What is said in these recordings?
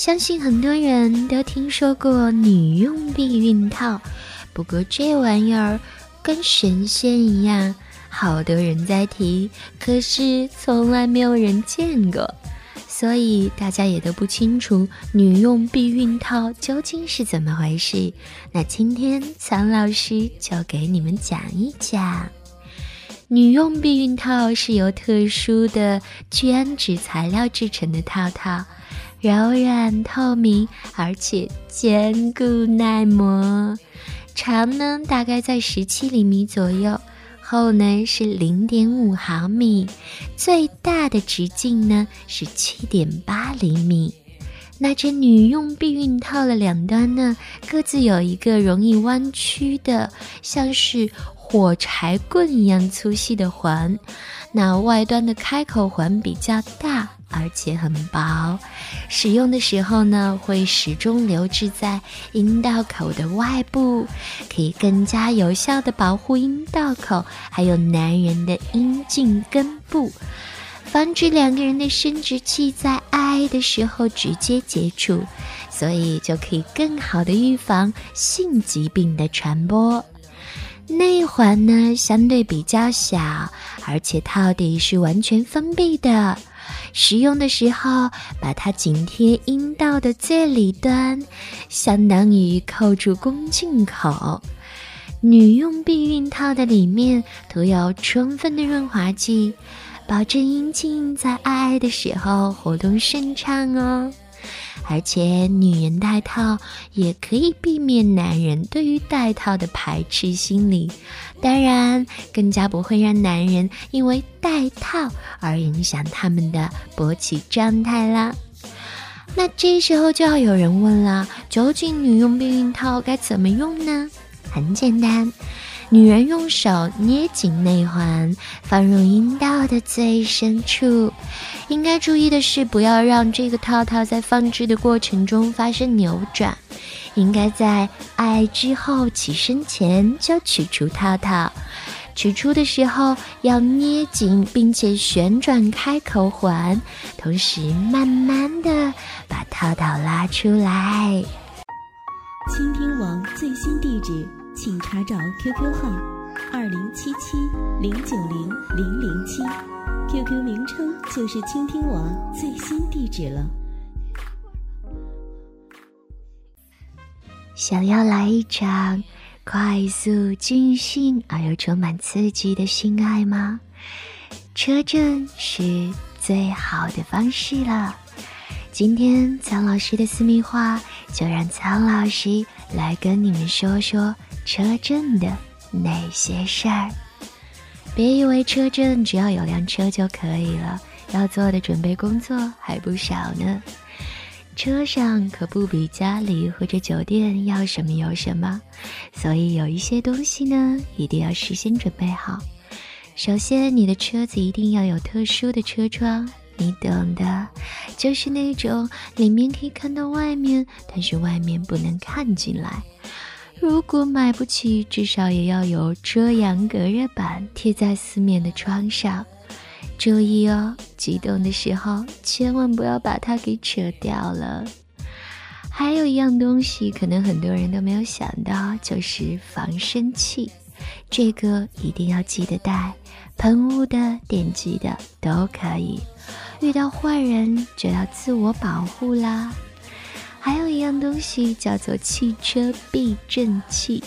相信很多人都听说过女用避孕套。不过这玩意儿跟神仙一样，好多人在提，可是从来没有人见过，所以大家也都不清楚女用避孕套究竟是怎么回事。那今天苍老师就给你们讲一讲，女用避孕套是由特殊的聚氨酯材料制成的套套，柔软透明，而且坚固耐磨。长呢大概在十七厘米左右，厚呢是零点五毫米，最大的直径呢是七点八厘米。那这女用避孕套的两端呢，各自有一个容易弯曲的，像是火柴棍一样粗细的环。那外端的开口环比较大，而且很薄，使用的时候呢，会始终留置在阴道口的外部，可以更加有效的保护阴道口，还有男人的阴茎根部，防止两个人的生殖器在爱的时候直接接触，所以就可以更好的预防性疾病的传播。内环呢相对比较小，而且套底是完全封闭的。使用的时候，把它紧贴阴道的最里端，相当于扣住宫颈口。女用避孕套的里面涂有充分的润滑剂，保证阴茎在爱爱的时候活动顺畅哦。而且女人戴套也可以避免男人对于戴套的排斥心理，当然更加不会让男人因为戴套而影响他们的勃起状态啦。那这时候就要有人问了：究竟女用避孕套该怎么用呢？很简单。女人用手捏紧内环，放入阴道的最深处。应该注意的是，不要让这个套套在放置的过程中发生扭转。应该在爱之后起身前就取出套套。取出的时候要捏紧，并且旋转开口环，同时慢慢的把套套拉出来。倾听王最新地址。请查找 QQ 号二零七七零九零零零七，QQ 名称就是倾听我最新地址了。想要来一场快速、尽兴而又充满刺激的性爱吗？车震是最好的方式了。今天苍老师的私密话，就让苍老师来跟你们说说。车震的那些事儿，别以为车震只要有辆车就可以了，要做的准备工作还不少呢。车上可不比家里或者酒店要什么有什么，所以有一些东西呢，一定要事先准备好。首先，你的车子一定要有特殊的车窗，你懂的，就是那种里面可以看到外面，但是外面不能看进来。如果买不起，至少也要有遮阳隔热板贴在四面的窗上。注意哦，激动的时候千万不要把它给扯掉了。还有一样东西，可能很多人都没有想到，就是防身器。这个一定要记得带，喷雾的、点击的都可以。遇到坏人就要自我保护啦。还有一样东西叫做汽车避震器，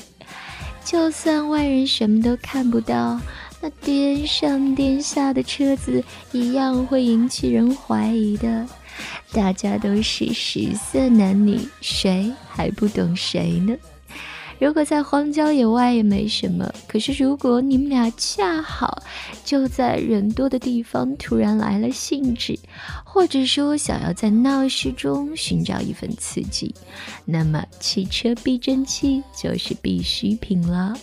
就算外人什么都看不到，那颠上颠下的车子一样会引起人怀疑的。大家都是十色男女，谁还不懂谁呢？如果在荒郊野外也没什么，可是如果你们俩恰好就在人多的地方突然来了兴致，或者说想要在闹市中寻找一份刺激，那么汽车避震器就是必需品了。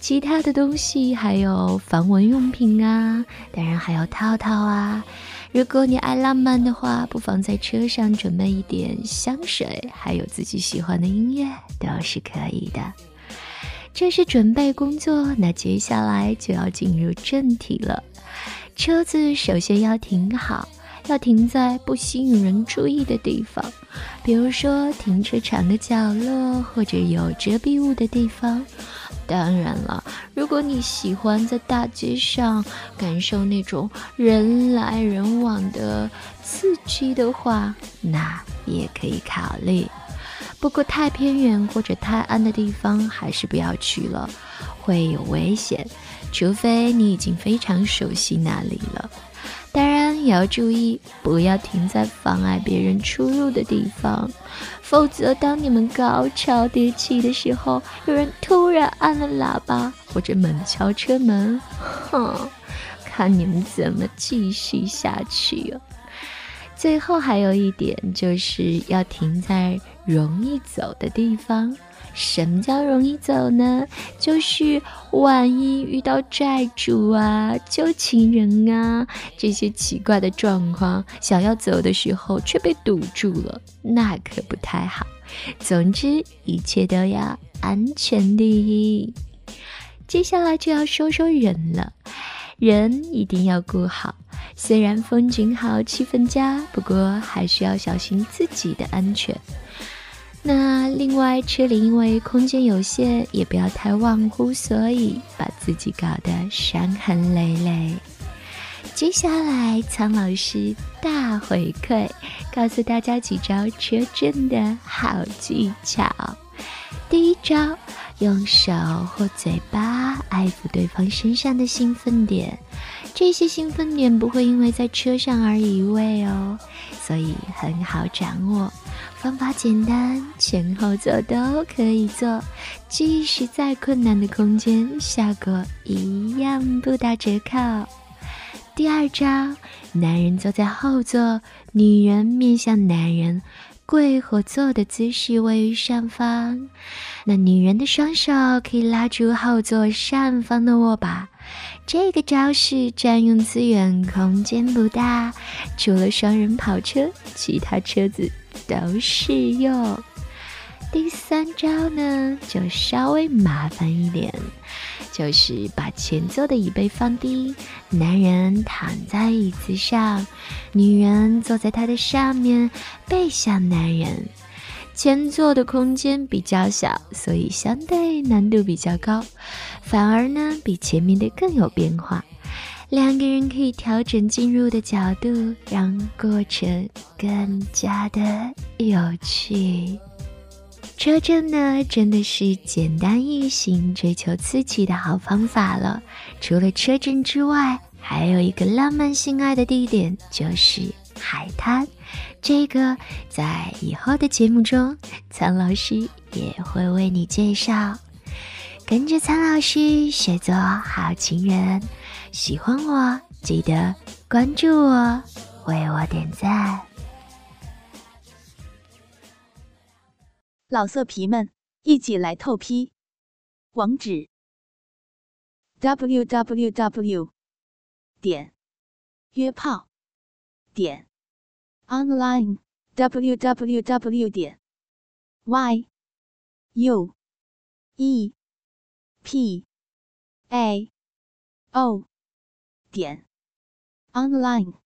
其他的东西还有防蚊用品啊，当然还有套套啊。如果你爱浪漫的话，不妨在车上准备一点香水，还有自己喜欢的音乐都是可以的。这是准备工作，那接下来就要进入正题了。车子首先要停好，要停在不吸引人注意的地方，比如说停车场的角落或者有遮蔽物的地方。当然了，如果你喜欢在大街上感受那种人来人往的刺激的话，那也可以考虑。不过太偏远或者太暗的地方还是不要去了，会有危险。除非你已经非常熟悉那里了。当然也要注意，不要停在妨碍别人出入的地方。否则，当你们高潮迭起的时候，有人突然按了喇叭或者猛敲车门，哼，看你们怎么继续下去啊！最后还有一点，就是要停在容易走的地方。什么叫容易走呢？就是万一遇到债主啊、旧情人啊这些奇怪的状况，想要走的时候却被堵住了，那可不太好。总之，一切都要安全第一。接下来就要说说人了，人一定要顾好。虽然风景好、气氛佳，不过还是要小心自己的安全。那另外，车里因为空间有限，也不要太忘乎所以，把自己搞得伤痕累累。接下来，苍老师大回馈，告诉大家几招车震的好技巧。第一招，用手或嘴巴爱抚对方身上的兴奋点，这些兴奋点不会因为在车上而移位哦，所以很好掌握。方法简单，前后座都可以做，即使再困难的空间，效果一样不打折扣。第二招，男人坐在后座，女人面向男人，跪或坐的姿势位于上方。那女人的双手可以拉住后座上方的握把。这个招式占用资源，空间不大，除了双人跑车，其他车子。都适用。第三招呢，就稍微麻烦一点，就是把前座的椅背放低，男人躺在椅子上，女人坐在他的上面，背向男人。前座的空间比较小，所以相对难度比较高，反而呢，比前面的更有变化。两个人可以调整进入的角度，让过程更加的有趣。车震呢，真的是简单易行、追求刺激的好方法了。除了车震之外，还有一个浪漫性爱的地点，就是海滩。这个在以后的节目中，苍老师也会为你介绍。跟着苍老师学做好情人。喜欢我，记得关注我，为我点赞。老色皮们，一起来透批！网址：w w w 点约炮点 online w w w 点 y u e p a o。点 online。